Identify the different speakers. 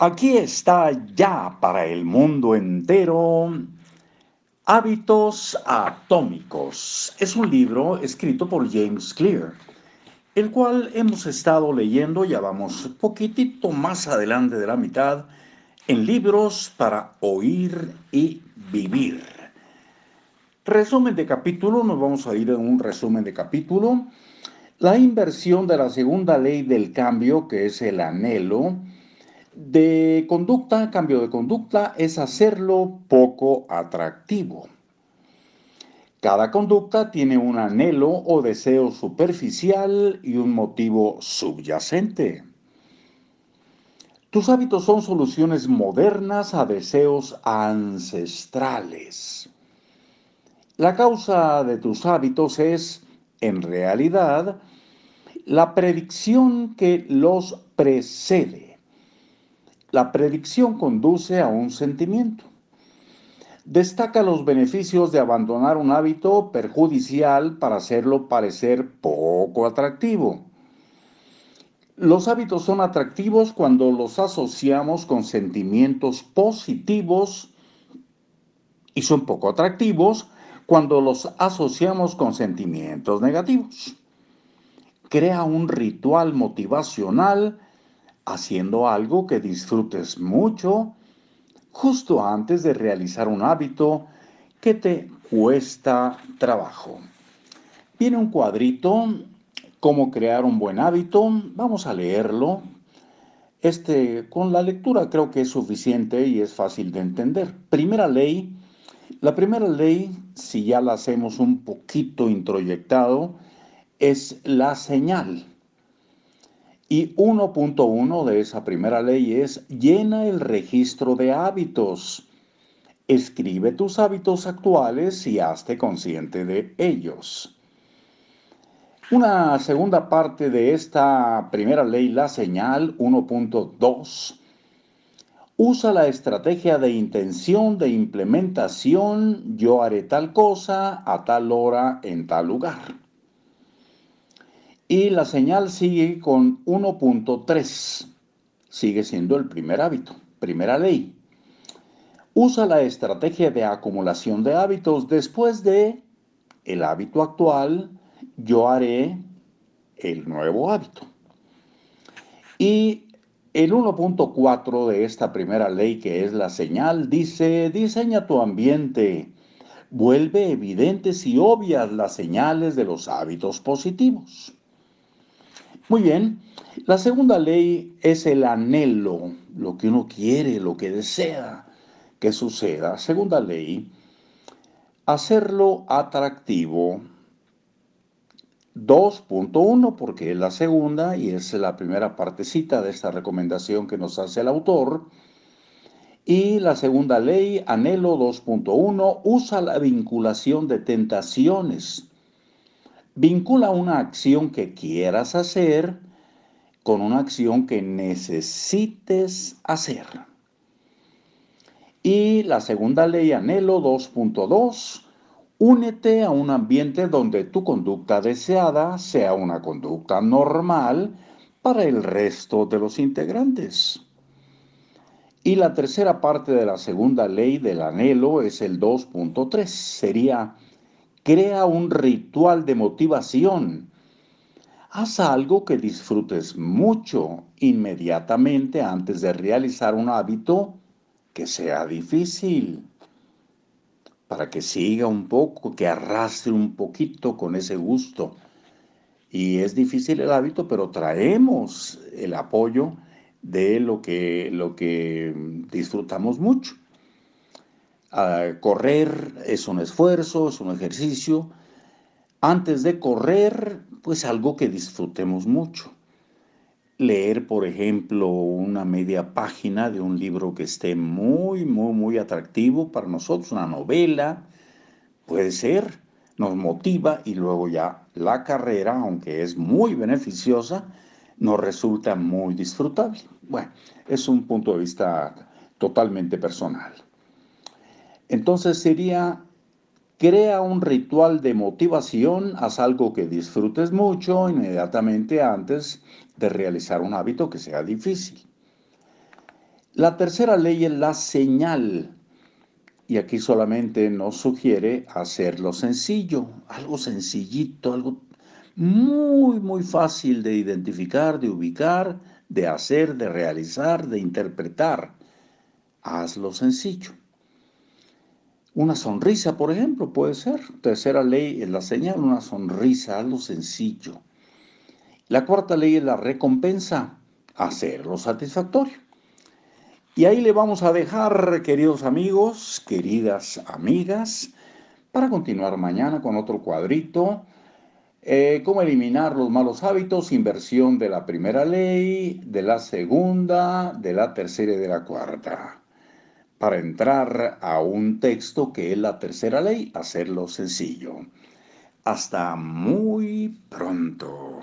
Speaker 1: Aquí está ya para el mundo entero Hábitos Atómicos. Es un libro escrito por James Clear, el cual hemos estado leyendo, ya vamos poquitito más adelante de la mitad, en libros para oír y vivir. Resumen de capítulo, nos vamos a ir en un resumen de capítulo. La inversión de la segunda ley del cambio, que es el anhelo, de conducta, cambio de conducta, es hacerlo poco atractivo. Cada conducta tiene un anhelo o deseo superficial y un motivo subyacente. Tus hábitos son soluciones modernas a deseos ancestrales. La causa de tus hábitos es, en realidad, la predicción que los precede. La predicción conduce a un sentimiento. Destaca los beneficios de abandonar un hábito perjudicial para hacerlo parecer poco atractivo. Los hábitos son atractivos cuando los asociamos con sentimientos positivos y son poco atractivos cuando los asociamos con sentimientos negativos. Crea un ritual motivacional haciendo algo que disfrutes mucho justo antes de realizar un hábito que te cuesta trabajo. Viene un cuadrito, cómo crear un buen hábito, vamos a leerlo. Este, con la lectura creo que es suficiente y es fácil de entender. Primera ley, la primera ley, si ya la hacemos un poquito introyectado, es la señal. Y 1.1 de esa primera ley es llena el registro de hábitos. Escribe tus hábitos actuales y hazte consciente de ellos. Una segunda parte de esta primera ley, la señal 1.2, usa la estrategia de intención de implementación, yo haré tal cosa a tal hora en tal lugar. Y la señal sigue con 1.3. Sigue siendo el primer hábito, primera ley. Usa la estrategia de acumulación de hábitos después de el hábito actual, yo haré el nuevo hábito. Y el 1.4 de esta primera ley, que es la señal, dice, diseña tu ambiente, vuelve evidentes y obvias las señales de los hábitos positivos. Muy bien, la segunda ley es el anhelo, lo que uno quiere, lo que desea que suceda. Segunda ley, hacerlo atractivo. 2.1, porque es la segunda y es la primera partecita de esta recomendación que nos hace el autor. Y la segunda ley, anhelo 2.1, usa la vinculación de tentaciones Vincula una acción que quieras hacer con una acción que necesites hacer. Y la segunda ley anhelo 2.2, únete a un ambiente donde tu conducta deseada sea una conducta normal para el resto de los integrantes. Y la tercera parte de la segunda ley del anhelo es el 2.3, sería Crea un ritual de motivación. Haz algo que disfrutes mucho inmediatamente antes de realizar un hábito que sea difícil. Para que siga un poco, que arrastre un poquito con ese gusto. Y es difícil el hábito, pero traemos el apoyo de lo que, lo que disfrutamos mucho correr es un esfuerzo, es un ejercicio. Antes de correr, pues algo que disfrutemos mucho. Leer, por ejemplo, una media página de un libro que esté muy, muy, muy atractivo para nosotros, una novela, puede ser, nos motiva y luego ya la carrera, aunque es muy beneficiosa, nos resulta muy disfrutable. Bueno, es un punto de vista totalmente personal. Entonces sería, crea un ritual de motivación, haz algo que disfrutes mucho inmediatamente antes de realizar un hábito que sea difícil. La tercera ley es la señal. Y aquí solamente nos sugiere hacerlo sencillo, algo sencillito, algo muy, muy fácil de identificar, de ubicar, de hacer, de realizar, de interpretar. Hazlo sencillo. Una sonrisa, por ejemplo, puede ser. Tercera ley es la señal, una sonrisa, algo sencillo. La cuarta ley es la recompensa, hacerlo satisfactorio. Y ahí le vamos a dejar, queridos amigos, queridas amigas, para continuar mañana con otro cuadrito eh, cómo eliminar los malos hábitos, inversión de la primera ley, de la segunda, de la tercera y de la cuarta. Para entrar a un texto que es la tercera ley, hacerlo sencillo. Hasta muy pronto.